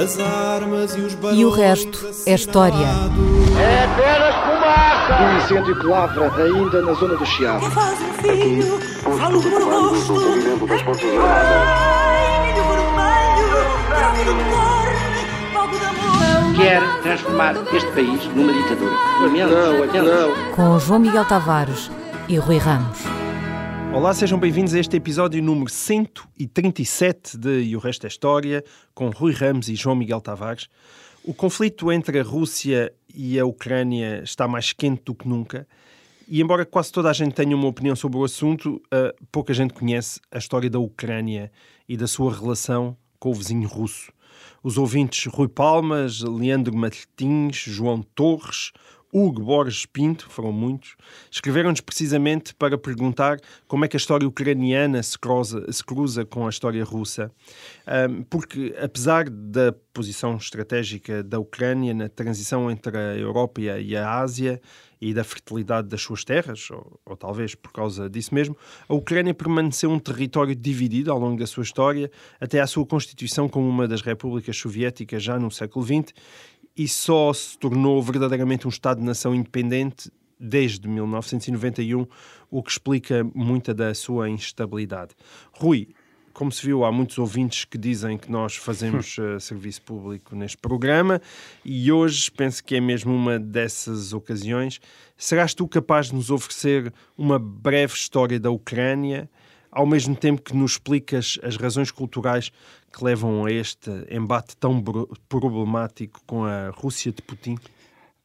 As armas e os E o resto é história. É apenas fumaça! Um incêndio que lavra ainda na zona do Chiado. Quem faz um filho, falo do meu rosto. Ai, milho vermelho, grave do cor, fogo de amor. Quer transformar este país numa ditadura. Não, lamento. não. Com João Miguel Tavares e Rui Ramos. Olá, sejam bem-vindos a este episódio número 137 de E o Resto é História, com Rui Ramos e João Miguel Tavares. O conflito entre a Rússia e a Ucrânia está mais quente do que nunca. E embora quase toda a gente tenha uma opinião sobre o assunto, ah, pouca gente conhece a história da Ucrânia e da sua relação com o vizinho russo. Os ouvintes Rui Palmas, Leandro Martins, João Torres, Hugo Borges Pinto, foram muitos, escreveram-nos precisamente para perguntar como é que a história ucraniana se cruza, se cruza com a história russa. Porque, apesar da posição estratégica da Ucrânia na transição entre a Europa e a Ásia e da fertilidade das suas terras, ou, ou talvez por causa disso mesmo, a Ucrânia permaneceu um território dividido ao longo da sua história, até à sua constituição como uma das repúblicas soviéticas já no século XX, e só se tornou verdadeiramente um Estado-nação independente desde 1991, o que explica muita da sua instabilidade. Rui, como se viu, há muitos ouvintes que dizem que nós fazemos eh, serviço público neste programa e hoje penso que é mesmo uma dessas ocasiões. Serás tu capaz de nos oferecer uma breve história da Ucrânia, ao mesmo tempo que nos explicas as razões culturais que levam a este embate tão problemático com a Rússia de Putin?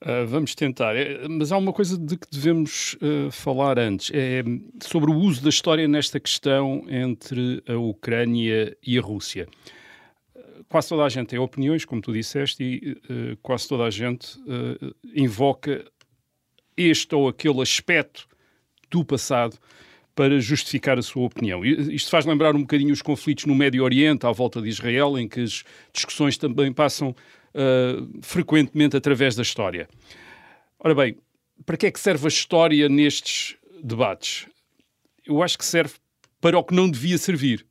Uh, vamos tentar. É, mas há uma coisa de que devemos uh, falar antes. É sobre o uso da história nesta questão entre a Ucrânia e a Rússia. Quase toda a gente tem opiniões, como tu disseste, e uh, quase toda a gente invoca este ou aquele aspecto do passado para justificar a sua opinião. Isto faz lembrar um bocadinho os conflitos no Médio Oriente, à volta de Israel, em que as discussões também passam uh, frequentemente através da história. Ora bem, para que é que serve a história nestes debates? Eu acho que serve para o que não devia servir.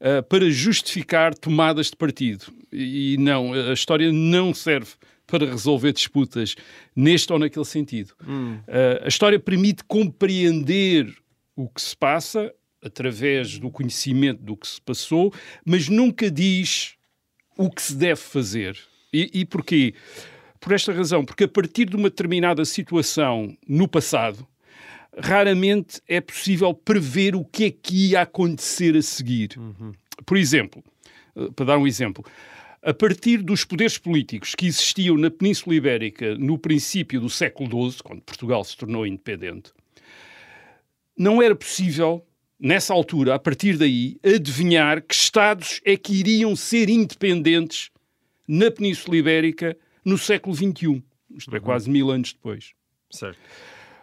Uh, para justificar tomadas de partido. E não, a história não serve para resolver disputas neste ou naquele sentido. Uh, a história permite compreender o que se passa através do conhecimento do que se passou, mas nunca diz o que se deve fazer. E, e porquê? Por esta razão, porque a partir de uma determinada situação no passado, raramente é possível prever o que é que ia acontecer a seguir. Por exemplo, eh, para dar um exemplo, a partir dos poderes políticos que existiam na Península Ibérica no princípio do século XII, quando Portugal se tornou independente, não era possível, nessa altura, a partir daí, adivinhar que Estados é que iriam ser independentes na Península Ibérica no século XXI. Isto é, quase mil anos depois. Certo.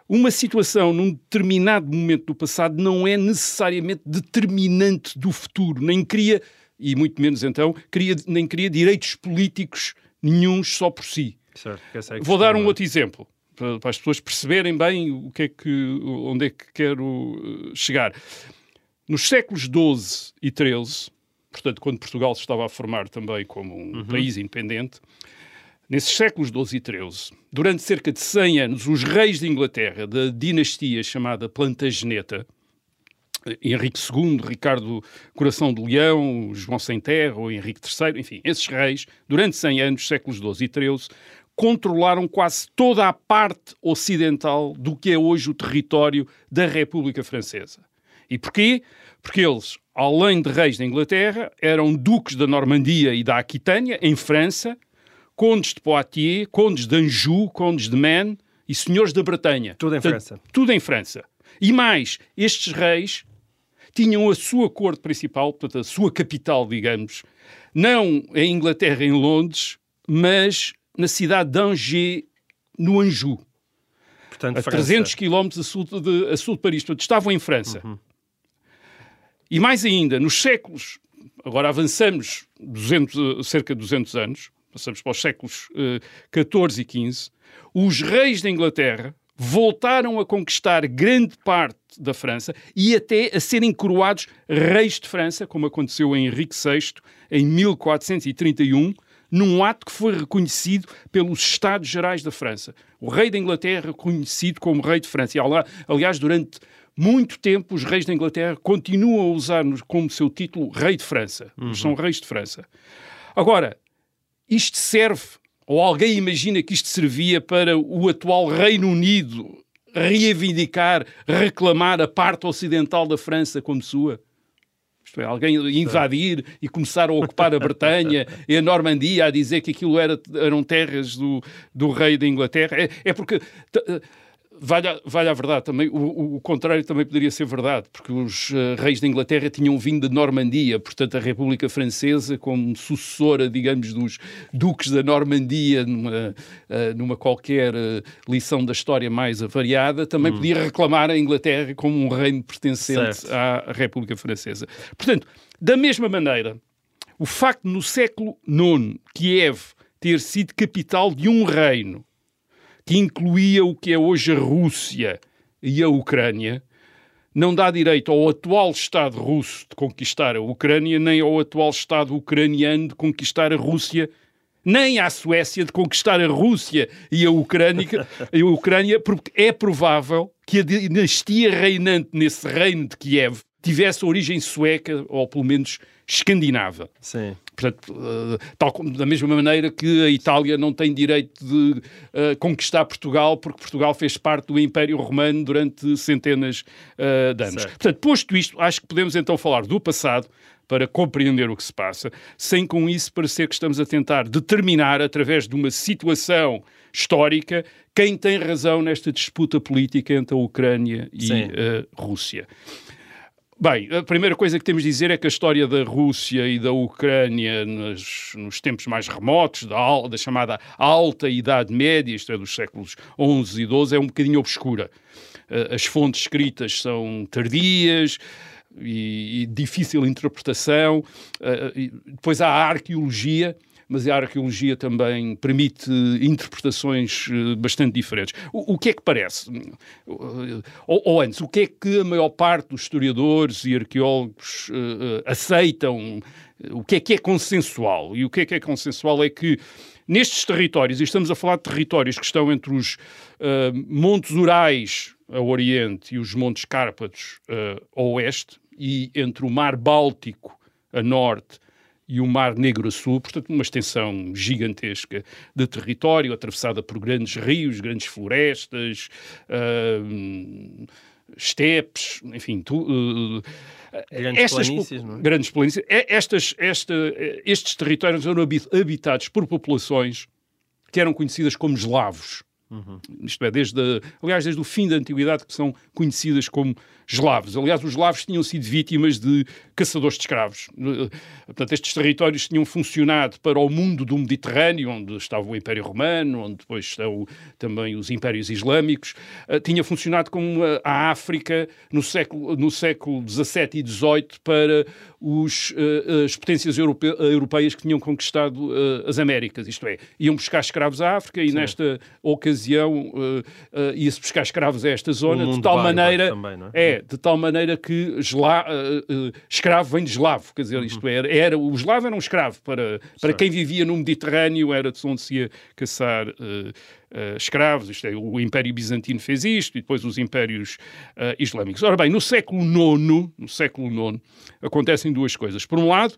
Uma situação num determinado momento do passado não é necessariamente determinante do futuro, nem cria, e muito menos então, cria, nem cria direitos políticos nenhuns só por si. certo. é Vou dar um é? outro exemplo para, para as pessoas perceberem bem o que é que, onde é que quero eh, chegar. Nos séculos XII e XIII, portanto, quando Portugal se estava a formar também como um país independente, nesses séculos XII e XIII, durante cerca de 100 anos, os reis de Inglaterra, da dinastia chamada Plantageneta, Henrique II, Ricardo Coração de Leão, João Sem Terra, ou Henrique III, enfim, esses reis, durante 100 anos, séculos XII e XIII, controlaram quase toda a parte ocidental do que é hoje o território da República Francesa. E porquê? Porque eles, além de reis da Inglaterra, eram duques da Normandia e da Aquitânia, em França, condes de Poitiers, condes de Anjou, condes de Maine e senhores da Bretanha. Tudo em Portanto, França. Tudo em França. E mais, estes reis tinham a sua corte principal, portanto, a sua capital, digamos, não em Inglaterra, em Londres, mas na cidade de Angers, no Anjou, Portanto, a França. 300 quilómetros a sul de, a sul de Paris. Portanto, estavam em França. E mais ainda, nos séculos, agora avançamos 200, eh, cerca de 200 anos, passamos para os séculos eh, 14 e 15, os reis da Inglaterra voltaram a conquistar grande parte da França e até a serem coroados reis de França, como aconteceu em Henrique VI em 1431, num ato que foi reconhecido pelos Estados Gerais da França. O rei da Inglaterra reconhecido como rei de França. E, aliás, durante muito tempo os reis da Inglaterra continuam a usar como seu título rei de França. Uhum. São reis de França. Agora, isto serve, ou alguém imagina que isto servia para o atual Reino Unido reivindicar, reclamar a parte ocidental da França como sua? Isto é, alguém invadir e começar a ocupar a Bretanha e a Normandia a dizer que aquilo era, eram terras do, do rei da Inglaterra. É, é porque Vale a, verdade também, o, o, contrário também poderia ser verdade, porque os uh, reis da Inglaterra tinham vindo de Normandia, portanto a República Francesa, como sucessora, digamos, dos duques da Normandia, numa, uh, numa qualquer uh, lição da história mais avariada, também hum. podia reclamar a Inglaterra como um reino pertencente certo. à República Francesa. Portanto, da mesma maneira, o facto no século IX Kiev ter sido capital de um reino que incluía o que é hoje a Rússia e a Ucrânia, não dá direito ao atual Estado russo de conquistar a Ucrânia, nem ao atual Estado ucraniano de conquistar a Rússia, nem à Suécia de conquistar a Rússia e a Ucrânia, a Ucrânia porque é provável que a dinastia reinante nesse reino de Kiev tivesse origem sueca, ou pelo menos escandinava. Sim. Portanto, uh, tal como, da mesma maneira que a Itália não tem direito de uh, conquistar Portugal, porque Portugal fez parte do Império Romano durante centenas uh, de anos. Certo. Portanto, posto isto, acho que podemos então falar do passado para compreender o que se passa, sem com isso parecer que estamos a tentar determinar, através de uma situação histórica, quem tem razão nesta disputa política entre a Ucrânia e a Rússia. Bem, a primeira coisa que temos de dizer é que a história da Rússia e da Ucrânia nos, nos tempos mais remotos, da, da, chamada Alta Idade Média, isto é, dos séculos XI e XII, é um bocadinho obscura. Eh, as fontes escritas são tardias, e, e difícil interpretação. Uh, depois há a arqueologia, mas a arqueologia também permite interpretações eh, bastante diferentes. O, o que é que parece? Ou, ou, antes, o que é que a maior parte dos historiadores e arqueólogos uh, aceitam? O que é que é consensual? E o que é que é consensual é que nestes territórios, e estamos a falar de territórios que estão entre os uh, Montes Urais a Oriente e os Montes Cárpatos uh, a Oeste, e entre o Mar Báltico a Norte e o Mar Negro a sul, portanto, uma extensão gigantesca de território, atravessada por grandes rios, grandes florestas, uh, estepes, enfim, tu, uh, grandes estas, planícies, não é? Grandes planícies. Estas, esta, estes territórios eram habitados por populações que eram conhecidas como eslavos. Uhum. Isto é, desde aliás, desde o fim da antiguidade que são conhecidas como eslavos. Aliás, os eslavos tinham sido vítimas de caçadores de escravos. Portanto, estes territórios tinham funcionado para o mundo do Mediterrâneo, onde estava o Império Romano, onde depois estão também os Impérios Islâmicos. Uh, tinha funcionado como a África no século, no século XVII e XVIII para os, uh, as potências europe europeias que tinham conquistado uh, as Américas. Isto é, iam buscar escravos à África e Sim. nesta ocasião ia-se buscar escravos a esta zona, de tal maneira... Também, é? é, de tal maneira que esla, escravo vem de eslavo, quer dizer, isto era, era o eslavo era um escravo para, para quem vivia no Mediterrâneo, era de onde se ia caçar uh, uh, escravos, isto é, o Império Bizantino fez isto e depois os Impérios uh, Islâmicos. Ora bem, no século IX, no século IX, acontecem duas coisas. Por um lado,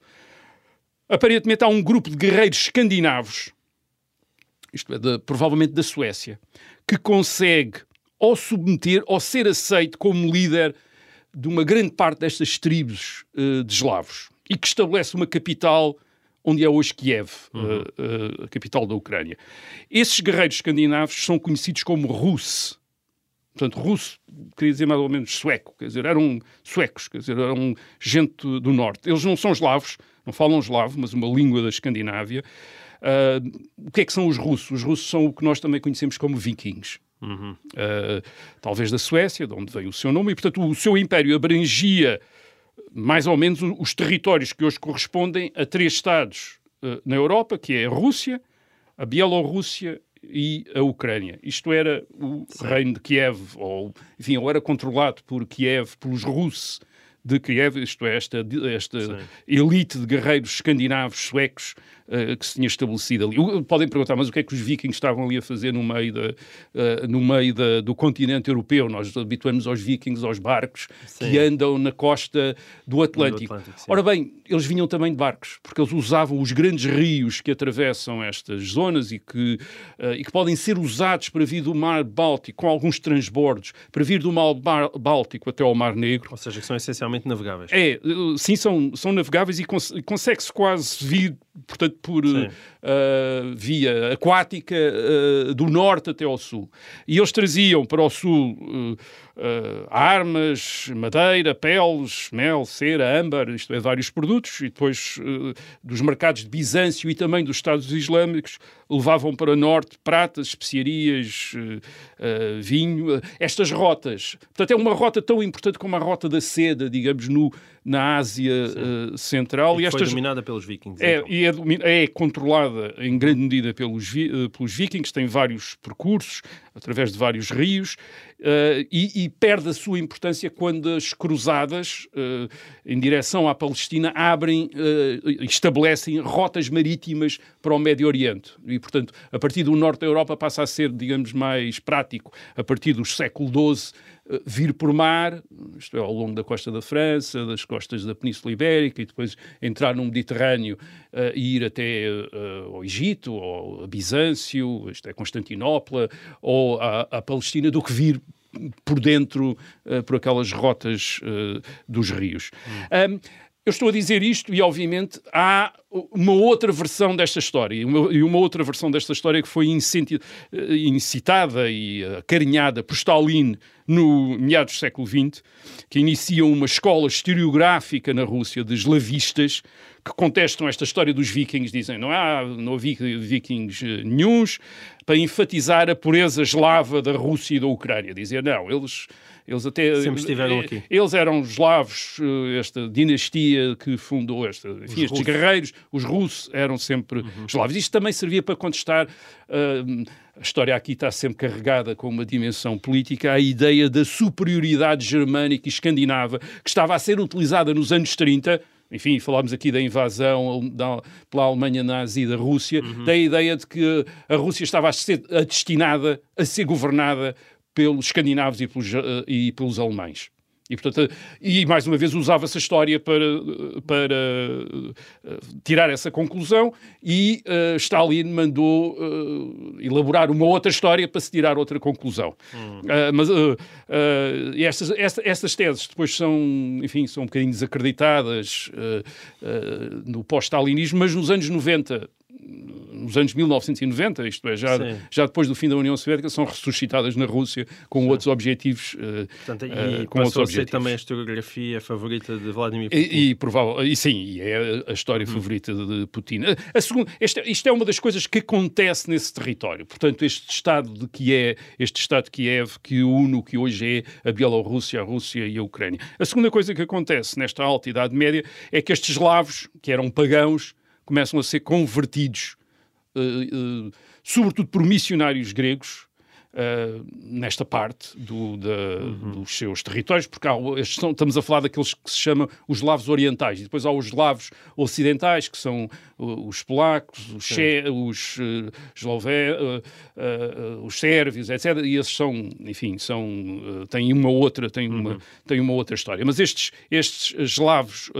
aparentemente há um grupo de guerreiros escandinavos, isto é, de, provavelmente da Suécia, que consegue ou submeter ou ser aceito como líder de uma grande parte destas tribos uh, de eslavos e que estabelece uma capital onde é hoje Kiev, uhum. uh, uh, a capital da Ucrânia. Esses guerreiros escandinavos são conhecidos como Rus. Portanto, russo queria dizer mais ou menos sueco, quer dizer, eram suecos, quer dizer, eram gente do norte. Eles não são eslavos, não falam eslavo, mas uma língua da Escandinávia. Uh, o que é que são os russos? Os russos são o que nós também conhecemos como vikings. Uhum. Uh, talvez da Suécia, de onde vem o seu nome, e portanto o seu império abrangia mais ou menos os territórios que hoje correspondem a três estados uh, na Europa, que é a Rússia, a Bielorrússia e a Ucrânia. Isto era o Sim. reino de Kiev, ou enfim, ou era controlado por Kiev, pelos russos de Kiev, isto é, esta, esta elite de guerreiros escandinavos, suecos, uh, que se tinha estabelecido ali. Uh, podem perguntar, mas o que é que os vikings estavam ali a fazer no meio, da, uh, no meio da, do continente europeu? Nós habituamos aos vikings, aos barcos Sim. que andam na costa do Atlântico. Atlântico, sim. Ora bem, eles vinham também de barcos, porque eles usavam os grandes rios que atravessam estas zonas e que, eh, e que podem ser usados para vir do Mar Báltico, com alguns transbordos, para vir do Mar Báltico até ao Mar Negro. Ou seja, que são essencialmente navegáveis. É, eh, sim, são, são navegáveis e, cons- e consegue-se quase vir, portanto, por eh, via aquática eh, do norte até ao sul. E eles traziam para o sul eh, armas, madeira, peles, mel, cera, âmbar, isto é, vários produtos, e depois eh, dos mercados de Bizâncio e também dos Estados Islâmicos levavam para o norte pratas, especiarias, eh, vinho, estas rotas. Portanto, é uma rota tão importante como a rota da seda, digamos, no, na Ásia Central. E E foi estas dominada pelos vikings. é, então. e é, domi- é controlada em grande medida pelos, vi- pelos vikings, tem vários percursos, através de vários rios, eh, e, e perde a sua importância quando as cruzadas eh, em direção à Palestina abrem e estabelecem rotas marítimas para o Médio Oriente. E, portanto, a partir do norte da Europa passa a ser, digamos, mais prático. A partir do século XII, vir por mar, isto é, ao longo da costa da França, das costas da Península Ibérica, e depois entrar no Mediterrâneo eh, e ir até eh, ao Egito, ou a Bizâncio, isto é, Constantinopla, ou à, à Palestina, do que vir por dentro, eh, por aquelas rotas eh, dos rios. Ahm, eu estou a dizer isto e, obviamente, há uma outra versão desta história, e uma, e uma outra versão desta história que foi eh, incitada e acarinhada por Stalin no meados do século XX, que inicia uma escola historiográfica na Rússia de eslavistas que contestam esta história dos vikings, dizem não há, não havia vikings eh, nenhuns, para enfatizar a pureza eslava da Rússia e da Ucrânia. Dizia, não, eles, eles até... Sempre estiveram aqui. Eles eram eslavos, eh, esta dinastia que fundou esta, enfim, estes guerreiros, os russos eram sempre Uhum. eslavos. Isto também servia para contestar, ah, a história aqui está sempre carregada com uma dimensão política, a ideia da superioridade germânica e escandinava que estava a ser utilizada nos anos 30, enfim, falámos aqui da invasão da- pela Alemanha nazi da Rússia, Uhum. da ideia de que a Rússia estava a ser a destinada a ser governada pelos escandinavos e pelos, eh, e pelos alemães. E, portanto, e mais uma vez usava-se a história para, para eh, tirar essa conclusão e eh, Stalin mandou eh, elaborar uma outra história para se tirar outra conclusão. Mas eh, eh, e estas, esta- estas teses depois são, enfim, são um bocadinho desacreditadas eh, eh, no pós-stalinismo, mas nos anos 90 nos anos 1990, isto é, já, Sim. já depois do fim da União Soviética, são ressuscitadas na Rússia com outros objetivos. eh, Portanto, eh, e com outros passou a ser objetivos. também a historiografia favorita de Vladimir Putin. E, e provável, e sim, é a história favorita de Putin. A, a segunda, esta, isto é uma das coisas que acontece nesse território. Portanto, este Estado de Kiev, este Estado de Kiev que une o que hoje é a Bielorrússia, a Rússia e a Ucrânia. A segunda coisa que acontece nesta alta Idade Média é que estes eslavos, que eram pagãos, começam a ser convertidos, eh, eh, sobretudo por missionários gregos, Uh, nesta parte do- da- dos seus territórios, porque há, são- estamos a falar daqueles que se chamam os eslavos orientais, e depois há os eslavos ocidentais, que são uh, os polacos, os, che, os uh, uh, uh, uh, os sérvios, etc. E esses são, enfim, são, uh, têm uma outra, têm uma, têm uma outra história. Mas estes, estes eslavos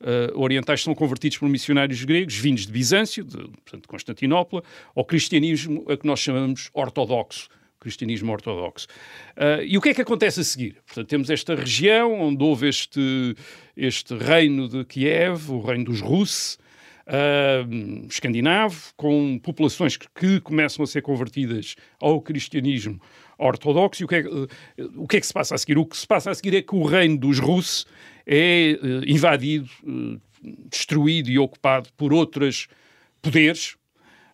uh, uh, orientais são convertidos por missionários gregos, vindos de Bizâncio, de, portanto, Constantinopla, ao cristianismo a que nós chamamos ortodoxo cristianismo ortodoxo. Ah, e o que é que acontece a seguir? Portanto, temos esta região onde houve este, este reino de Kiev, o reino dos russos, ah, escandinavo, com populações que, que começam a ser convertidas ao cristianismo ortodoxo. E o que, é, que- o que é que se passa a seguir? O que se passa a seguir é que o reino dos russos é eh, invadido, eh, destruído e ocupado por outros poderes,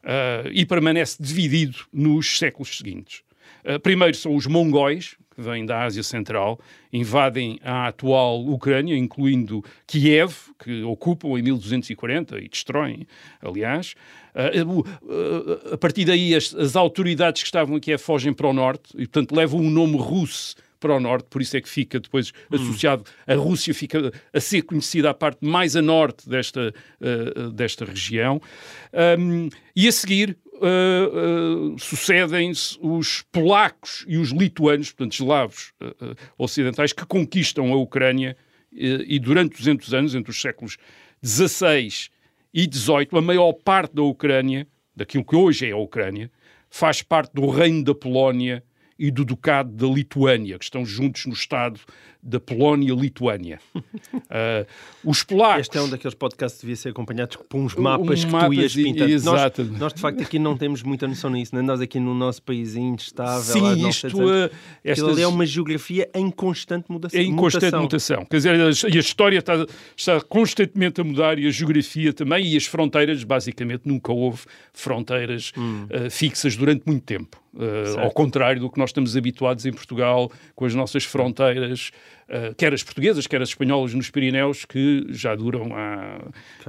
ah, e permanece dividido nos séculos seguintes. Primeiro são os mongóis, que vêm da Ásia Central, invadem a atual Ucrânia, incluindo Kiev, que ocupam em 1240 e destroem, aliás. A partir daí, as, as autoridades que estavam Kiev fogem para o norte e, portanto, levam o nome russo para o norte, por isso é que fica depois associado, a Rússia fica a ser conhecida a parte mais a norte desta, uh, desta região. Um, e a seguir, Uh, uh, sucedem-se os polacos e os lituanos, portanto, eslavos uh, ocidentais, que conquistam a Ucrânia e durante 200 anos, entre os séculos XVI e XVIII, a maior parte da Ucrânia, daquilo que hoje é a Ucrânia, faz parte do reino da Polónia e do Ducado da Lituânia, que estão juntos no Estado da Polónia-Lituânia. uh, os polacos... Este é um daqueles podcasts que devia ser acompanhado por uns mapas um, que tu ias pintando. Exato. Nós, nós, de facto, aqui não temos muita noção nisso, nem nós aqui no nosso país instável. Sim, isto... Uh, estas... é uma geografia em constante mudação. Em constante mutação. Quer dizer, a, a história está, está constantemente a mudar e a geografia também, e as fronteiras, basicamente, nunca houve fronteiras hum. uh, fixas durante muito tempo. Uh, ao contrário do que nós estamos habituados em Portugal, com as nossas fronteiras, uh, quer as portuguesas, quer as espanholas nos Pirineus, que já duram há,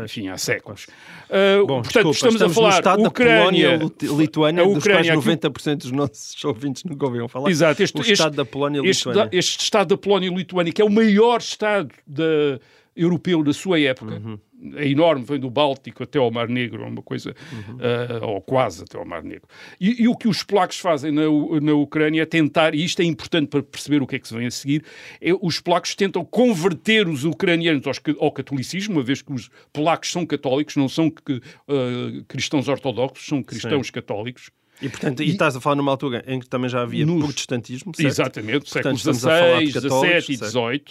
enfim, há séculos. Uh, Bom, portanto, desculpa, estamos, estamos, a falar Estado Ucrânia, da Polónia, Lituânia, dos quais 90% dos nossos ouvintes nunca ouviram falar. Exato, este, o este, Estado da Polónia e Lituânia. Este, este Estado da Polónia e Lituânia, que é o maior Estado da, europeu da sua época. Uhum é enorme, vem do Báltico até ao Mar Negro, uma coisa, uhum. uh, ou quase até ao Mar Negro. E, e, o que os polacos fazem na, na Ucrânia é tentar, e isto é importante para perceber o que é que se vem a seguir, é, os polacos tentam converter os ucranianos aos, ao catolicismo, uma vez que os polacos são católicos, não são uh, cristãos ortodoxos, são cristãos Sim. católicos. E, portanto, e, e, estás a falar numa altura em que também já havia nos, protestantismo, certo? Exatamente, séculos XVI, XVII e XVIII.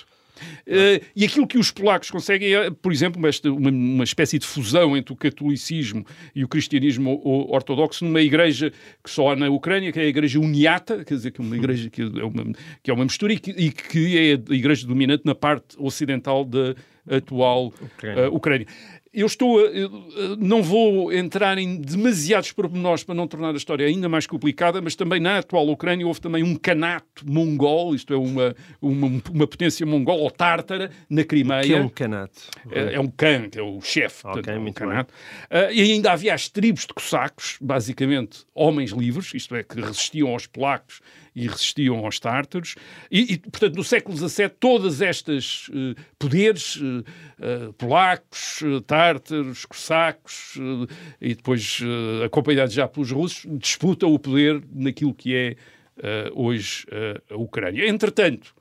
Uh, e aquilo que os polacos conseguem é, por exemplo, uma, uma, espécie de fusão entre o catolicismo e o cristianismo ortodoxo numa igreja que só há na Ucrânia, que é a igreja uniata, quer dizer, que é uma igreja que é uma, que é uma mistura e que, e que é a igreja dominante na parte ocidental da atual Ucrânia. Uh, Ucrânia eu estou a, eu não vou entrar em demasiados pormenores para não tornar a história ainda mais complicada, mas também na atual Ucrânia houve também um canato mongol, isto é, uma, uma, uma potência mongol ou tártara na Crimeia. Que é um canato? É, é um can, que é o chefe, okay, um canato. Uh, e ainda havia as tribos de cossacos, basicamente homens livres, isto é, que resistiam aos polacos e resistiam aos tártaros. E, e portanto, no século XVII, todas estas uh, poderes, uh, polacos, tártaros, cossacos, e depois acompanhados já pelos russos, disputam o poder naquilo que é hoje a Ucrânia. Entretanto,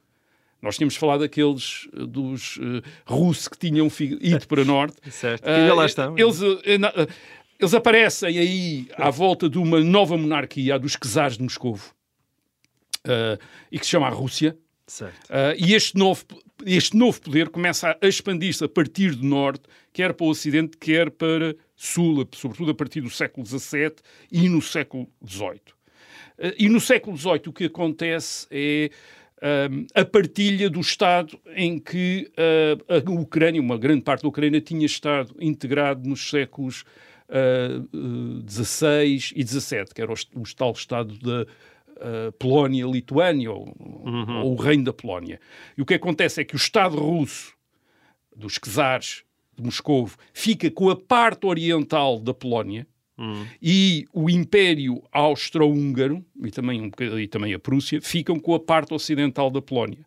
nós tínhamos falado daqueles dos uh, russos que tinham ido para norte. certo, ainda lá estão. Eles, uh, eles aparecem aí à volta de uma nova monarquia, a dos czares de Moscovo uh, e que se chama a Rússia. Uh, e este novo, este novo poder começa a expandir-se a partir do norte, quer para o ocidente, quer para sul, sobretudo a partir do século XVII e no século XVIII. Uh, e no século XVIII o que acontece é um, a partilha do Estado em que uh, a Ucrânia, uma grande parte da Ucrânia, tinha estado integrado nos séculos XVI uh, e XVII, que era o, o tal Estado da uh, Polónia, Lituânia, ou, uhum. ou, o Reino da Polónia. E o que acontece é que o Estado russo, dos czares de Moscou, fica com a parte oriental da Polónia, uhum. e o Império Austro-Húngaro, e também, um, e também a Prússia, ficam com a parte ocidental da Polónia.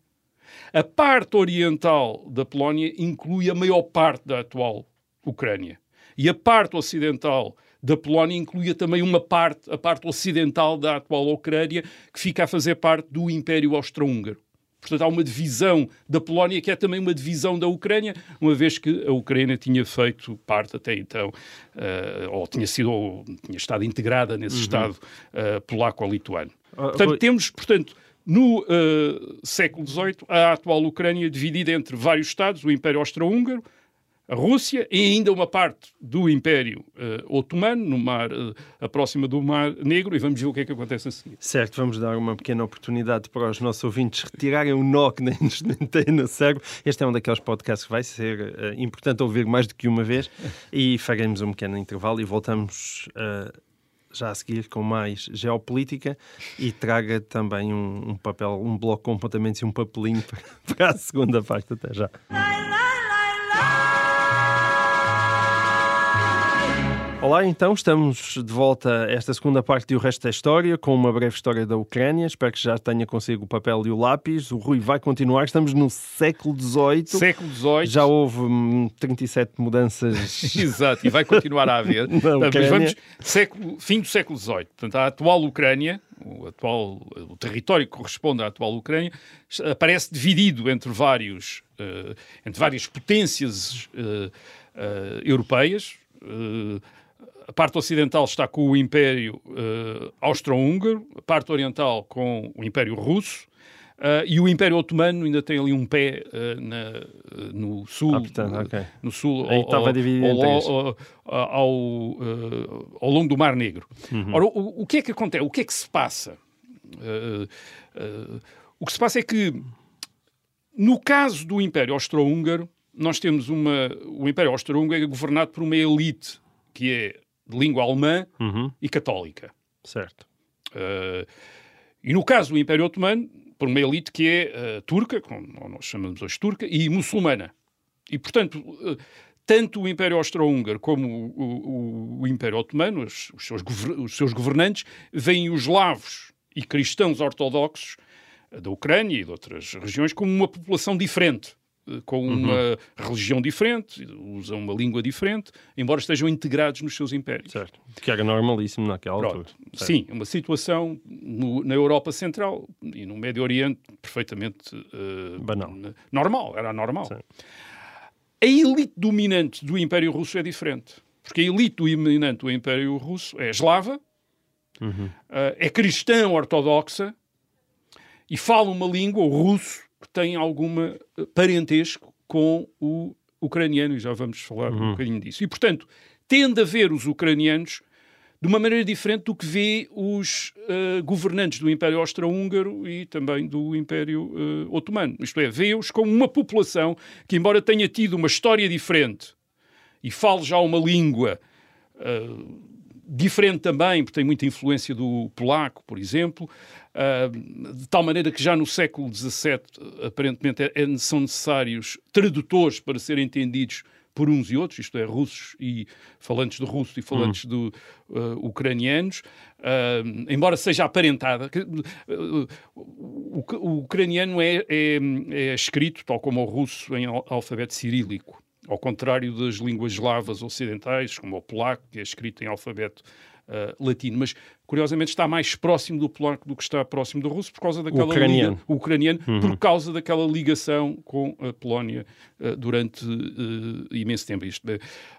A parte oriental da Polónia inclui a maior parte da atual Ucrânia. E a parte ocidental da Polónia incluía também uma parte, a parte ocidental da atual Ucrânia, que fica a fazer parte do Império Austro-Húngaro. Portanto, há uma divisão da Polónia que é também uma divisão da Ucrânia, uma vez que a Ucrânia tinha feito parte até então, uh, ou tinha sido, ou tinha estado integrada nesse uhum. Estado uh, polaco-lituano. Uh, portanto, temos, portanto, no uh, século XVIII, a atual Ucrânia dividida entre vários Estados, o Império Austro-Húngaro, a Rússia e ainda uma parte do Império uh, Otomano, no mar, uh, a próxima do Mar Negro, e vamos ver o que é que acontece a seguir. Certo, vamos dar uma pequena oportunidade para os nossos ouvintes retirarem o nó que nem nos tem no cérebro. Este é um daqueles podcasts que vai ser uh, importante ouvir mais do que uma vez e faremos um pequeno intervalo e voltamos já a seguir com mais geopolítica e traga também um, um papel, um bloco com apontamentos e um papelinho para, para a segunda parte. Até já. Olá, então estamos de volta a esta segunda parte do resto da história, com uma breve história da Ucrânia. Espero que já tenha consigo o papel e o lápis. O Rui vai continuar. Estamos no século XVIII. Século XVIII. Já houve hum, 37 mudanças. Exato, e vai continuar a haver. Na Ucrânia. vamos, século, fim do século XVIII. Portanto, a atual Ucrânia, o, atual, o território que corresponde à atual Ucrânia, aparece dividido entre vários, eh, entre várias potências eh, eh, europeias. Eh, a parte ocidental está com o Império eh, Austro-Húngaro, a parte oriental com o Império Russo, eh, e o Império Otomano ainda tem ali um pé eh, na- eh, no sul, Ah, portanto, ok. no sul Aí ao- estava dividido ao, ao, ao, ao, longo do Mar Negro. Uhum. Ora, o, o que é que acontece? O que é que se passa? O que se passa é que, no caso do Império Austro-Húngaro, nós temos uma. O Império Austro-Húngaro é governado por uma elite que é de língua alemã Uhum, e católica. certo. Eh, e no caso do Império Otomano, por uma elite que é eh, turca, como nós chamamos hoje turca, e muçulmana. E, portanto, eh, tanto o Império Austro-Húngaro como o, o- o Império Otomano, os, os seus os seus governantes, veem os eslavos e cristãos ortodoxos da Ucrânia e de outras regiões como uma população diferente, com uma religião diferente, usam uma língua diferente, embora estejam integrados nos seus impérios. Certo. Que era normalíssimo naquela Pronto. altura. Certo. Sim, uma situação no- na Europa Central e no Médio Oriente perfeitamente eh, Banal. normal, era normal. Sim. A elite dominante do Império Russo é diferente. Porque a elite dominante do Império Russo é eslava, Uhum. eh, é cristã ortodoxa e fala uma língua, o russo, que tem alguma eh, parentesco com o ucraniano, e já vamos falar um bocadinho disso. E, portanto, tende a ver os ucranianos de uma maneira diferente do que vê os eh, governantes do Império Austro-Húngaro e também do Império eh, Otomano. Isto é, vê-os como uma população que, embora tenha tido uma história diferente e fale já uma língua eh, diferente também, porque tem muita influência do polaco, por exemplo, ah, de tal maneira que já no século XVII, aparentemente, é- é- são necessários tradutores para serem entendidos por uns e outros, isto é, russos e falantes de russo e falantes do ah, ucranianos, Ah, embora seja aparentada. que, ah, o, o- ucraniano é, é- é escrito, tal como o russo, em al- alfabeto cirílico. Ao contrário das línguas eslavas ocidentais, como o polaco, que é escrito em alfabeto latino. Mas, curiosamente, está mais próximo do polaco do que está próximo do russo, por causa daquela ucraniano. liga- o ucraniano, por causa daquela ligação com a Polónia ah, durante ah, imenso tempo. Isto,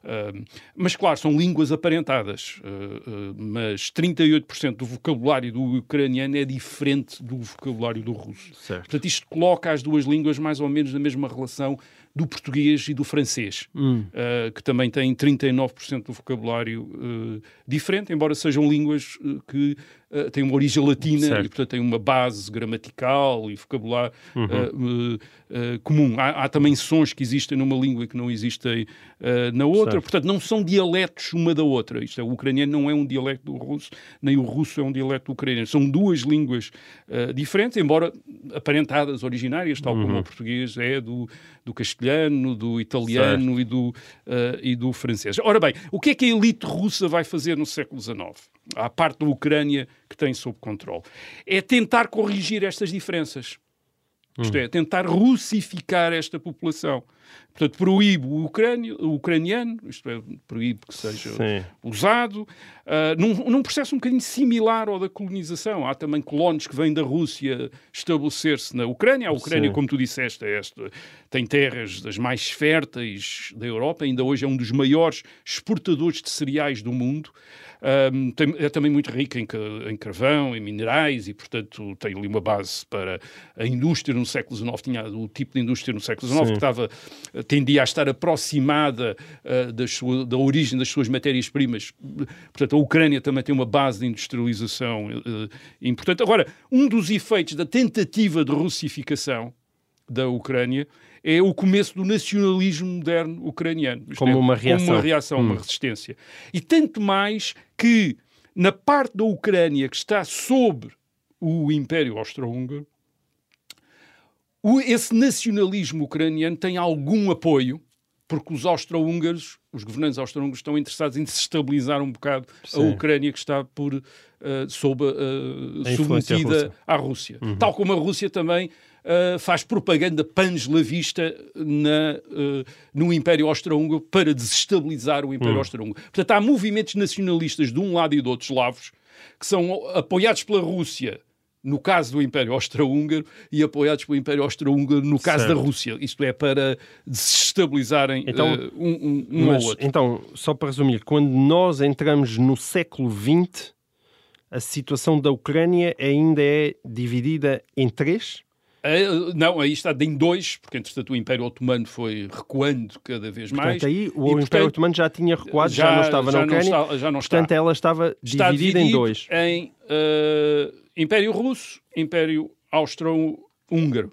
ah, mas, claro, são línguas aparentadas, mas 38% do vocabulário do ucraniano é diferente do vocabulário do russo. Certo. Portanto, isto coloca as duas línguas mais ou menos na mesma relação do português e do francês, eh, que também têm 39% do vocabulário eh, diferente, embora sejam línguas eh, que eh, têm uma origem latina Certo. e, portanto, têm uma base gramatical e vocabulário eh, eh, comum. Há, há também sons que existem numa língua e que não existem na outra, Certo. portanto, não são dialetos uma da outra. Isto é, o ucraniano não é um dialecto do russo, nem o russo é um dialecto do ucraniano. São duas línguas diferentes, embora aparentadas, originárias, tal como o português é do, do castelhano, do italiano e do, e do francês. Ora bem, o que é que a elite russa vai fazer no século XIX? À parte da Ucrânia que tem sob controle. É tentar corrigir estas diferenças. Isto é, tentar russificar esta população. Portanto, proíbe o, ucrânio, o ucraniano, isto é, proíbe que seja Sim. usado, ah, num, num processo um bocadinho similar ao da colonização. Há também colonos que vêm da Rússia estabelecer-se na Ucrânia. A Ucrânia, Sim. como tu disseste, é esta, tem terras das mais férteis da Europa, ainda hoje é um dos maiores exportadores de cereais do mundo. Ahm, tem- é também muito rica em, em carvão, em minerais e, portanto, tem ali uma base para a indústria no século XIX. Tinha o tipo de indústria no século XIX Sim. que estava, tendia a estar aproximada ah, das sua- da origem das suas matérias-primas. Portanto, a Ucrânia também tem uma base de industrialização eh, importante. Agora, um dos efeitos da tentativa de russificação da Ucrânia é o começo do nacionalismo moderno ucraniano. Como é, uma Como reação. uma reação, uma resistência. E tanto mais que na parte da Ucrânia que está sob o Império Austro-Húngaro, esse nacionalismo ucraniano tem algum apoio porque os austro-húngaros, os governantes austro-húngaros, estão interessados em desestabilizar um bocado Sim. a Ucrânia que está por uh, sob uh, submetida russa. à Rússia. Tal como a Rússia também uh, faz propaganda pan-eslavista na, no Império Austro-Húngaro para desestabilizar o Império Austro-Húngaro. Portanto, há movimentos nacionalistas de um lado e do outro eslavos que são apoiados pela Rússia no caso do Império Austro-Húngaro e apoiados pelo Império Austro-Húngaro no caso Certo. da Rússia. Isto é, para desestabilizarem Então, uh, um, um, um Mas, ao outro. então, só para resumir, quando nós entramos no século XX, a situação da Ucrânia ainda é dividida em três? Uh, não, aí está em dois, porque entretanto o Império Otomano foi recuando cada vez mais. Portanto, aí o E, Império portanto, Otomano já tinha recuado, já, não estava já na não Ucrânia. está- já não está. portanto, ela estava está dividida em dois. em uh, Império Russo, Império Austro-Húngaro,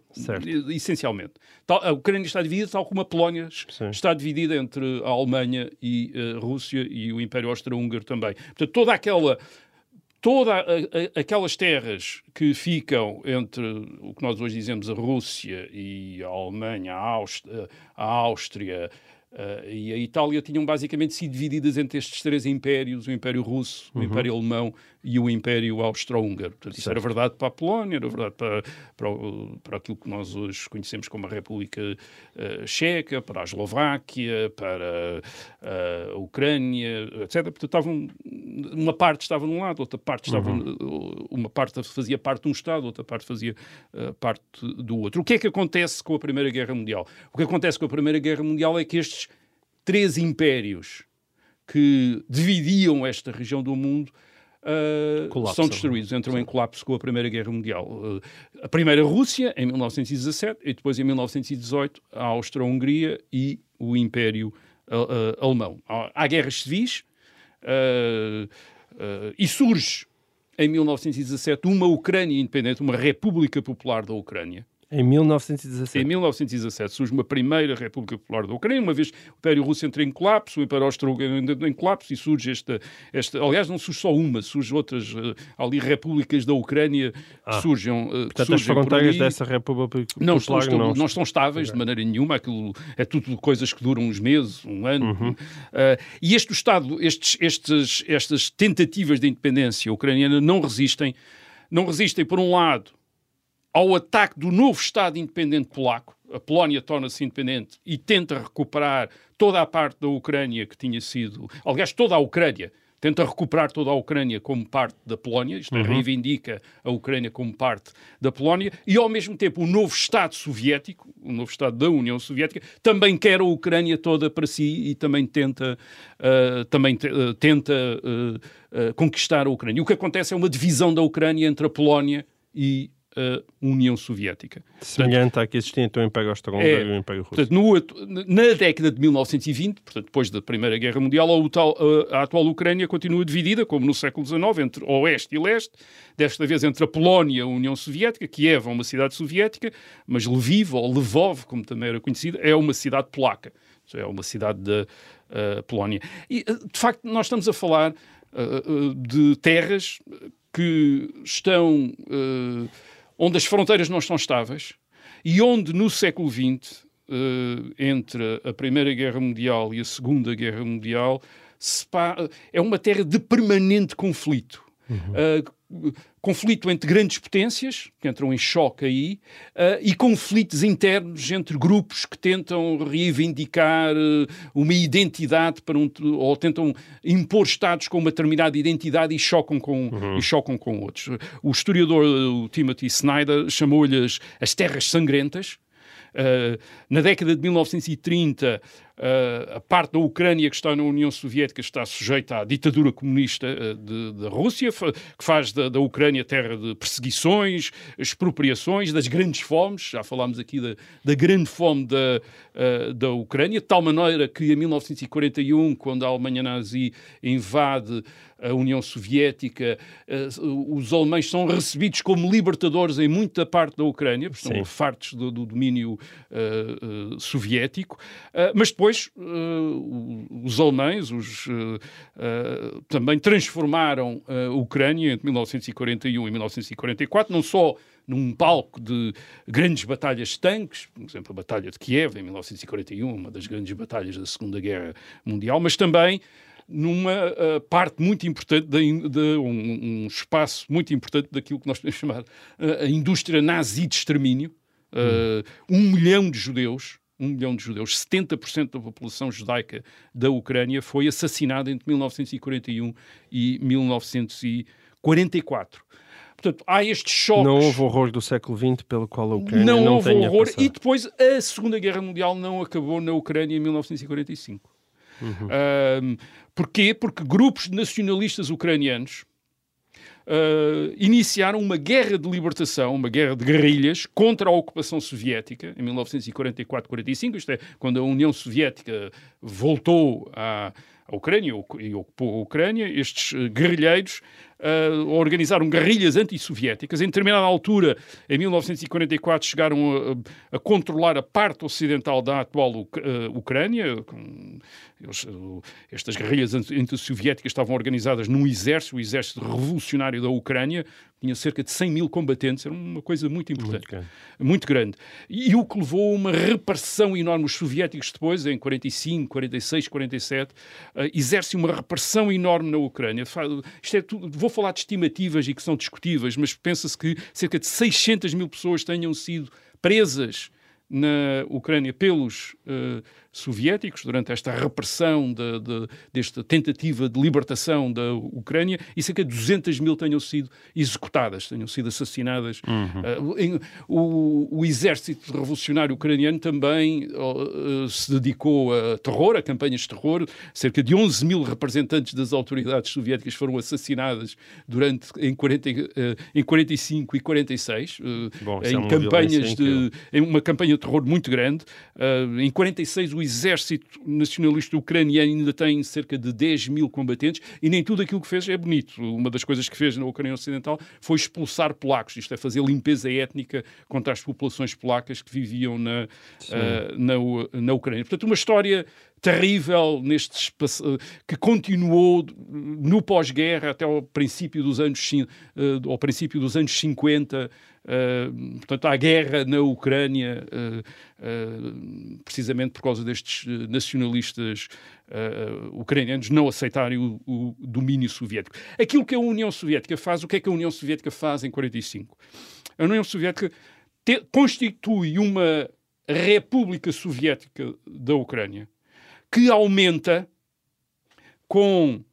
essencialmente. Tal- a Ucrânia está dividida, tal como a Polónia Sim. está dividida entre a Alemanha e a Rússia e o Império Austro-Húngaro também. Portanto, toda aquela toda a- a- aquelas terras que ficam entre o que nós hoje dizemos a Rússia e a Alemanha, a Áustria, a Áustria eh, e a Itália tinham basicamente sido divididas entre estes três impérios, o Império Russo, o Império Alemão e o Império Austro-Húngaro. Portanto, isso era verdade para a Polónia, era verdade para, para, para aquilo que nós hoje conhecemos como a República eh, Checa, para a Eslováquia, para eh, a Ucrânia, etc. Portanto, estavam, uma parte estava de um lado, outra parte estava, uma parte fazia parte de um Estado, outra parte fazia eh, parte do outro. O que é que acontece com a Primeira Guerra Mundial? O que acontece com a Primeira Guerra Mundial é que estes três impérios que dividiam esta região do mundo uh, são destruídos, entram em colapso com a Primeira Guerra Mundial. Uh, a primeira Rússia, em 1917, e depois em 1918, a Austro-Hungria e o Império uh, Alemão. Há, há guerras civis e surge em 1917 uma Ucrânia independente, uma República Popular da Ucrânia. Em 1917. Em 1917 surge uma primeira República Popular da Ucrânia, uma vez o Império Russo entra em colapso, o Império Austro-Húngaro entra em colapso e surge esta, esta... Aliás, não surge só uma, surge outras eh, ali repúblicas da Ucrânia que surgem, eh, Ah. Portanto, as surgem por fronteiras ali. dessa República Não Popular estão- não... não estão estáveis de maneira nenhuma, aquilo é tudo coisas que duram uns meses, um ano. Uhum. Ah, e este Estado, estes, estes, estas tentativas de independência ucraniana não resistem, não resistem, por um lado, ao ataque do novo Estado independente polaco. A Polónia torna-se independente e tenta recuperar toda a parte da Ucrânia que tinha sido. Aliás, toda a Ucrânia. Tenta recuperar toda a Ucrânia como parte da Polónia, isto é, reivindica a Ucrânia como parte da Polónia, e ao mesmo tempo o novo Estado soviético, o novo Estado da União Soviética, também quer a Ucrânia toda para si e também tenta, ah, também te- ah, tenta ah, conquistar a Ucrânia. O que acontece é uma divisão da Ucrânia entre a Polónia e a União Soviética. Semelhante à que existia entre o Império Austro-Húngaro É, e o Império Russo. Portanto, no na década de 1920, portanto, depois da Primeira Guerra Mundial, a, utal- a- a atual Ucrânia continua dividida, como no século XIX, entre Oeste e Leste, desta vez entre a Polónia e a União Soviética, Kiev é uma cidade soviética, mas Lviv, ou Lvov, como também era conhecida, é uma cidade polaca. É uma cidade da eh, Polónia. E, eh, de facto, nós estamos a falar eh, eh, de terras que estão... eh, onde as fronteiras não estão estáveis e onde no século XX, eh, entre a Primeira Guerra Mundial e a Segunda Guerra Mundial, pa- é uma terra de permanente conflito. Eh, conflito entre grandes potências, que entram em choque aí, eh, e conflitos internos entre grupos que tentam reivindicar eh, uma identidade para um, ou tentam impor Estados com uma determinada identidade e chocam com, e chocam com outros. O historiador eh, o Timothy Snyder chamou-lhes as terras sangrentas, Uh, na década de 1930, uh, a parte da Ucrânia que está na União Soviética está sujeita à ditadura comunista uh, de- da Rússia, que faz da, da Ucrânia terra de perseguições, expropriações, das grandes fomes. Já falámos aqui da, da grande fome da, uh, da Ucrânia, de tal maneira que em 1941, quando a Alemanha nazi invade a União Soviética, os alemães são recebidos como libertadores em muita parte da Ucrânia, porque estão fartos do, do domínio soviético, mas depois os alemães os, também transformaram a Ucrânia entre 1941 e 1944, não só num palco de grandes batalhas de tanques, por exemplo, a Batalha de Kiev em 1941, uma das grandes batalhas da Segunda Guerra Mundial, mas também numa uh, parte muito importante, de, de um, um, espaço muito importante daquilo que nós podemos chamar uh, a indústria nazi de extermínio. Uh, um milhão de judeus, um milhão de judeus, 70% da população judaica da Ucrânia foi assassinada entre 1941 e 1944. Portanto, há estes choques. Não houve horror do século XX pelo qual a Ucrânia não, não houve horror. E depois a Segunda Guerra Mundial não acabou na Ucrânia em 1945. Uhum. Um, porquê? Porque grupos nacionalistas ucranianos Uh, iniciaram uma guerra de libertação, uma guerra de guerrilhas contra a ocupação soviética em 1944-45, isto é, quando a União Soviética voltou à, à Ucrânia e ocupou a Ucrânia, estes guerrilheiros uh, organizaram guerrilhas antissoviéticas. Em determinada altura, em 1944, chegaram a, a controlar a parte ocidental da atual uh, Ucrânia. Com, eles, uh, estas guerrilhas antissoviéticas estavam organizadas num exército, o Exército Revolucionário da Ucrânia, tinha cerca de 100 mil combatentes, era uma coisa muito importante, muito grande. Muito grande. E, o que levou a uma repressão enorme. Os soviéticos depois, em 45, 46, 47, uh, exercem uma repressão enorme na Ucrânia. Isto é tudo, vou falar de estimativas e que são discutíveis, mas pensa-se que cerca de 600 mil pessoas tenham sido presas na Ucrânia pelos uh, soviéticos durante esta repressão de, de, desta tentativa de libertação da Ucrânia e cerca de 200 mil tenham sido executadas, tenham sido assassinadas. Uhum. Uh, em, o, o, exército revolucionário ucraniano também uh, se dedicou a terror, a campanhas de terror. Cerca de 11 mil representantes das autoridades soviéticas foram assassinadas durante em, 40, uh, em 45 e 46 Bom, em é campanhas de em uma campanha de terror muito grande. em 46 o exército nacionalista ucraniano ainda tem cerca de 10 mil combatentes e nem tudo aquilo que fez é bonito. Uma das coisas que fez na Ucrânia Ocidental foi expulsar polacos, isto é, fazer limpeza étnica contra as populações polacas que viviam na, uh, na, na Ucrânia. Portanto, uma história terrível neste que continuou no pós-guerra até ao princípio dos anos uh, ao princípio dos anos 50 uh, portanto há guerra na Ucrânia uh, precisamente por causa destes nacionalistas ucranianos não aceitarem o, o, domínio soviético. Aquilo que a União Soviética faz o que é que a União Soviética faz em 45 a União Soviética te, constitui uma República Soviética da Ucrânia que aumenta com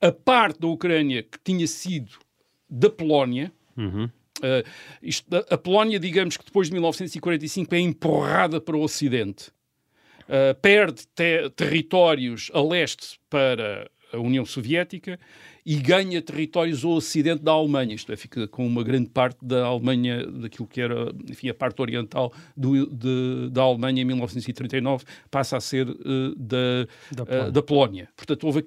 a parte da Ucrânia que tinha sido da Polónia. Uhum. Uh, isto, a Polónia, digamos que depois de 1945, é empurrada para o Ocidente. Uh, perde te territórios a leste para a União Soviética e ganha territórios ao ocidente da Alemanha, isto é, fica com uma grande parte da Alemanha, daquilo que era, enfim, a parte oriental do, de, da Alemanha em 1939, passa a ser uh, da, da, Polónia. Uh, da Polónia. Portanto, houve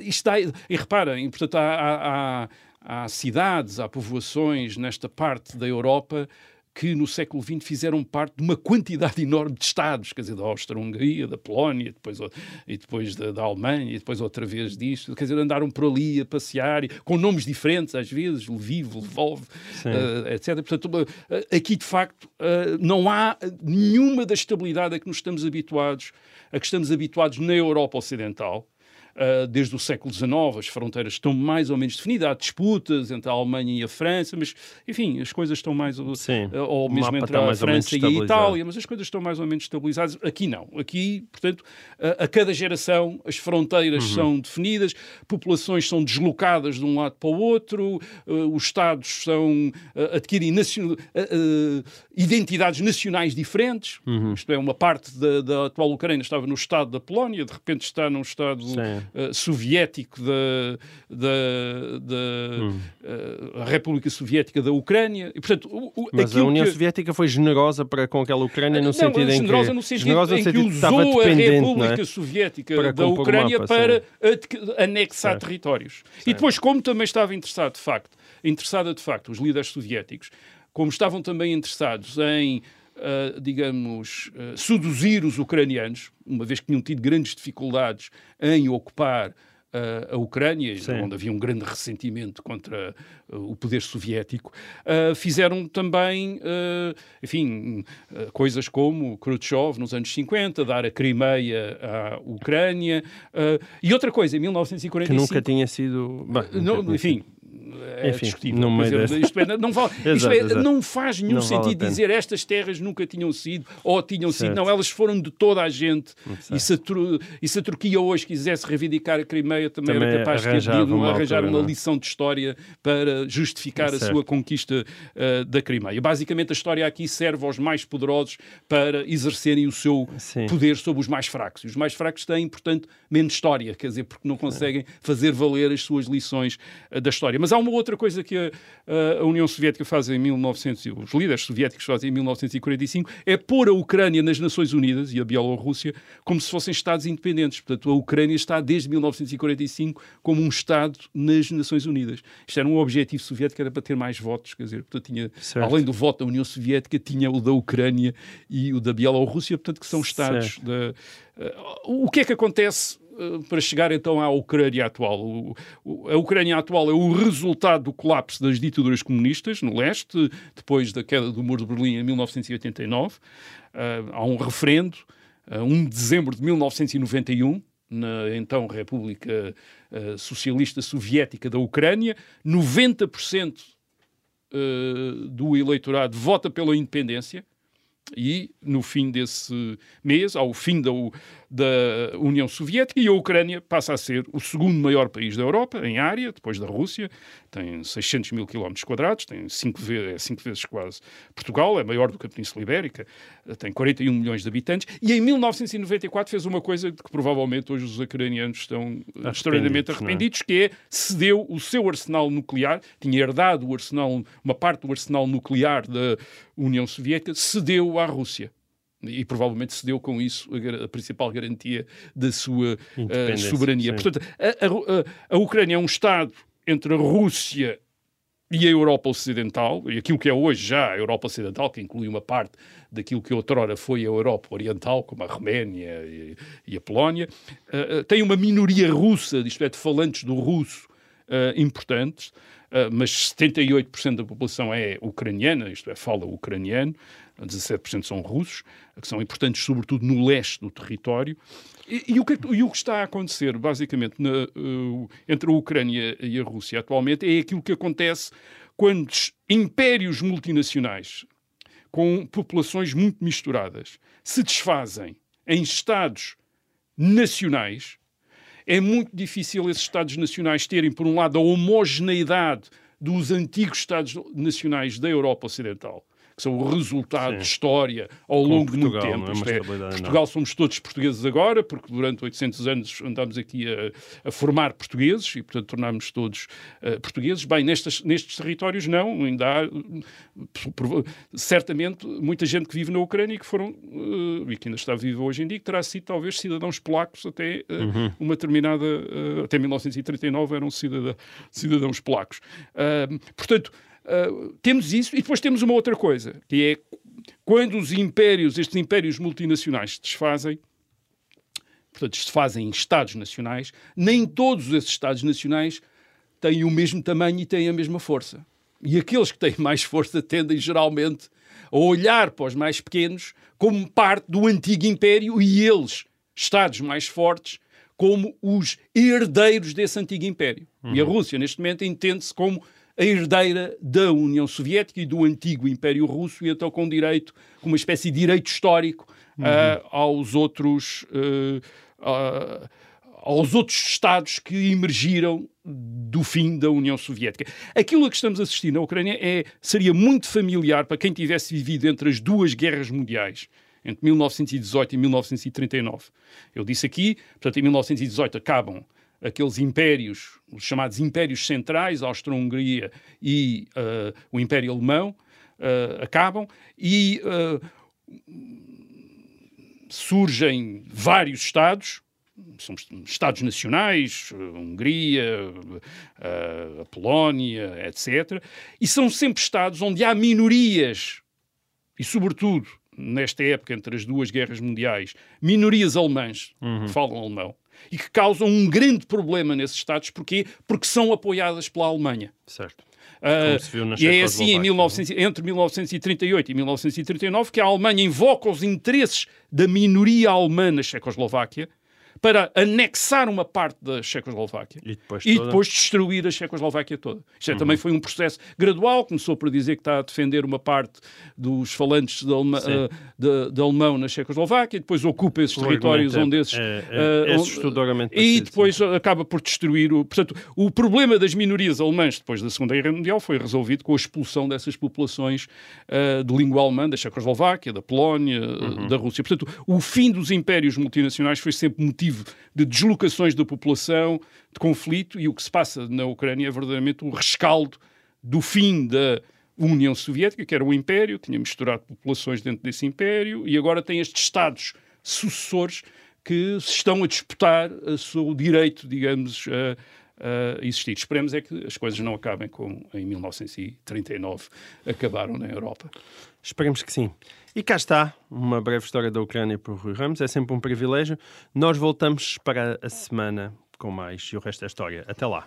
isto dá, e reparem, portanto, há, há, há, há cidades, há povoações nesta parte da Europa que no século XX fizeram parte de uma quantidade enorme de Estados, quer dizer, da Áustria-Hungria, da Polónia, depois, e depois da, da, Alemanha, e depois outra vez disto, quer dizer, andaram por ali a passear, com nomes diferentes às vezes, Lviv, Lvov, uh, etc. Portanto, uh, aqui de facto uh, não há nenhuma da estabilidade a que nos estamos habituados, a que estamos habituados na Europa Ocidental, uh, desde o século XIX, as fronteiras estão mais ou menos definidas, há disputas entre a Alemanha e a França, mas, enfim, as coisas estão mais... Sim, uh, ou mesmo entre a França e a Itália, mas as coisas estão mais ou menos estabilizadas. Aqui não. Aqui, portanto, uh, a cada geração as fronteiras uhum. são definidas, populações são deslocadas de um lado para o outro, os Estados são, adquirem nacion... identidades nacionais diferentes, uhum. isto é, uma parte da, da atual Ucrânia estava no Estado da Polónia, de repente está num Estado uh, soviético da, da, da hum. uh, República Soviética da Ucrânia. E, portanto, o, Mas a União que... Soviética foi generosa para com aquela Ucrânia no não, sentido em generosa que... no sentido generosa em que usou a dependente, República é? Soviética Para da o Ucrânia mapa, para anexar Certo. territórios. E depois, como também estava interessado, de facto, interessada de facto, os líderes soviéticos, como estavam também interessados em, ah, digamos, ah, seduzir os ucranianos, uma vez que tinham tido grandes dificuldades em ocupar ah, a Ucrânia, Sim. onde havia um grande ressentimento contra o poder soviético, fizeram também, enfim, coisas como Khrushchev nos anos 50, dar a Crimeia à Ucrânia, e outra coisa, em Que 1945... nunca tinha sido... Bem, nunca enfim, é Enfim, discutível. no meio dizer, isto é, não, vale- isto Exato, é, exato. não faz nenhum Não vale a sentido pena. dizer estas terras nunca tinham sido ou tinham sido. Certo. Não, elas foram de toda a gente. E se, a, Tur- e se a Turquia hoje quisesse reivindicar a Crimeia, também, Também era capaz de ter pedido uma arranjar altura, uma não é? lição de história para justificar a Certo. sua conquista ah, da Crimeia. Basicamente, a história aqui serve aos mais poderosos para exercerem o seu Sim. poder sobre os mais fracos. E os mais fracos têm, portanto, menos história, quer dizer, porque não conseguem fazer valer as suas lições eh, da história. Mas há uma outra coisa que a, a União Soviética faz em 1900, e os líderes soviéticos fazem em 1945, é pôr a Ucrânia nas Nações Unidas e a Bielorrússia como se fossem Estados independentes. Portanto, a Ucrânia está desde 1945 como um Estado nas Nações Unidas. Isto era um objetivo soviético, era para ter mais votos, quer dizer, portanto, tinha, Certo. além do voto da União Soviética, tinha o da Ucrânia e o da Bielorrússia, portanto, que são Estados da. Eh, o que é que acontece para chegar então à Ucrânia atual? O- o- a Ucrânia atual é o resultado do colapso das ditaduras comunistas no leste, depois da queda do Muro de Berlim em 1989. Eh, há um referendo, eh, 1 de dezembro de 1991, na então República eh, Socialista Soviética da Ucrânia. 90% eh, do eleitorado vota pela independência e no fim desse mês, ao fim da, da União Soviética, e a Ucrânia passa a ser o segundo maior país da Europa em área, depois da Rússia, tem 600 mil quilómetros quadrados, tem cinco, ve é cinco vezes quase Portugal, é maior do que a Península Ibérica, tem 41 milhões de habitantes, e em 1994 fez uma coisa que provavelmente hoje os ucranianos estão extraordinamente não é? arrependidos, que é cedeu o seu arsenal nuclear, tinha herdado o arsenal, uma parte do arsenal nuclear da União Soviética, cedeu à Rússia. E provavelmente cedeu com isso a, a principal garantia da sua Independência, soberania. sim. Portanto, a, a a- Ucrânia é um Estado entre a Rússia e a Europa Ocidental, e aquilo que é hoje já a Europa Ocidental, que inclui uma parte daquilo que outrora foi a Europa Oriental, como a Roménia e, e a Polónia, eh, tem uma minoria russa, isto é, de falantes do russo eh, importantes, eh, mas 78% da população é ucraniana, isto é, fala ucraniano, 17% são russos, que são importantes sobretudo no leste do território. E, e o, que, e o que está a acontecer, basicamente, na, eh, entre a Ucrânia e a Rússia atualmente é aquilo que acontece quando os impérios multinacionais, com populações muito misturadas, se desfazem em Estados nacionais, é muito difícil esses Estados nacionais terem, por um lado, a homogeneidade dos antigos Estados nacionais da Europa Ocidental, que são o resultado Sim. de história ao longo de muito Portugal, tempo. não é Isto é, Portugal somos todos portugueses agora, porque durante 800 anos andámos aqui a, a formar portugueses e, portanto, tornámos todos eh, portugueses. Bem, nestas, nestes territórios não, ainda há, certamente, muita gente que vive na Ucrânia e que foram, eh, e que ainda está viva hoje em dia, que terá sido talvez cidadãos polacos até eh, Uhum. uma determinada, até 1939 eram cidadã- cidadãos polacos. Portanto, ah, temos isso e depois temos uma outra coisa, que é quando os impérios, estes impérios multinacionais se desfazem, portanto, se fazem em Estados nacionais, nem todos esses Estados nacionais têm o mesmo tamanho e têm a mesma força. E aqueles que têm mais força tendem geralmente a olhar para os mais pequenos como parte do antigo império e eles, Estados mais fortes, como os herdeiros desse antigo império. E a Rússia, neste momento, entende-se como a herdeira da União Soviética e do antigo Império Russo, e então com direito, com uma espécie de direito histórico ah, aos outros. ah, ah, aos outros Estados que emergiram do fim da União Soviética. Aquilo a que estamos a assistir na Ucrânia é, seria muito familiar para quem tivesse vivido entre as duas guerras mundiais, entre 1918 e 1939. Eu disse aqui, portanto, em 1918 acabam aqueles impérios, os chamados impérios centrais, a Austro-Hungria e uh, o Império Alemão, uh, acabam e uh, surgem vários Estados, são Estados nacionais, a Hungria, a Polónia, etc. E são sempre Estados onde há minorias, e sobretudo nesta época entre as duas guerras mundiais, minorias alemãs uhum. que falam alemão e que causam um grande problema nesses Estados. Porquê? Porque são apoiadas pela Alemanha. Certo. Uh, e é assim em 1900, é? entre 1938 e 1939 que a Alemanha invoca os interesses da minoria alemã na Checoslováquia para anexar uma parte da Checoslováquia e depois, e depois destruir a Checoslováquia toda. Isto é, uhum. também foi um processo gradual, começou por dizer que está a defender uma parte dos falantes de, alema, uh, de, de alemão na Checoslováquia, depois ocupa esses o territórios onde esses... É, é, uh, e depois sim. acaba por destruir... O, portanto, o problema das minorias alemãs depois da Segunda Guerra Mundial foi resolvido com a expulsão dessas populações uh, de língua alemã da Checoslováquia, da Polónia, uhum. da Rússia. Portanto, o fim dos impérios multinacionais foi sempre motivo motivo de deslocações da população, de conflito, e o que se passa na Ucrânia é verdadeiramente o rescaldo do fim da União Soviética, que era um império, tinha misturado populações dentro desse império, e agora tem estes Estados sucessores que se estão a disputar o seu direito, digamos, a, a existir. Esperemos é que as coisas não acabem como em 1939 acabaram na Europa. Esperemos que sim. E cá está, uma breve história da Ucrânia por Rui Ramos. É sempre um privilégio. Nós voltamos para a semana com mais e o resto da história. Até lá.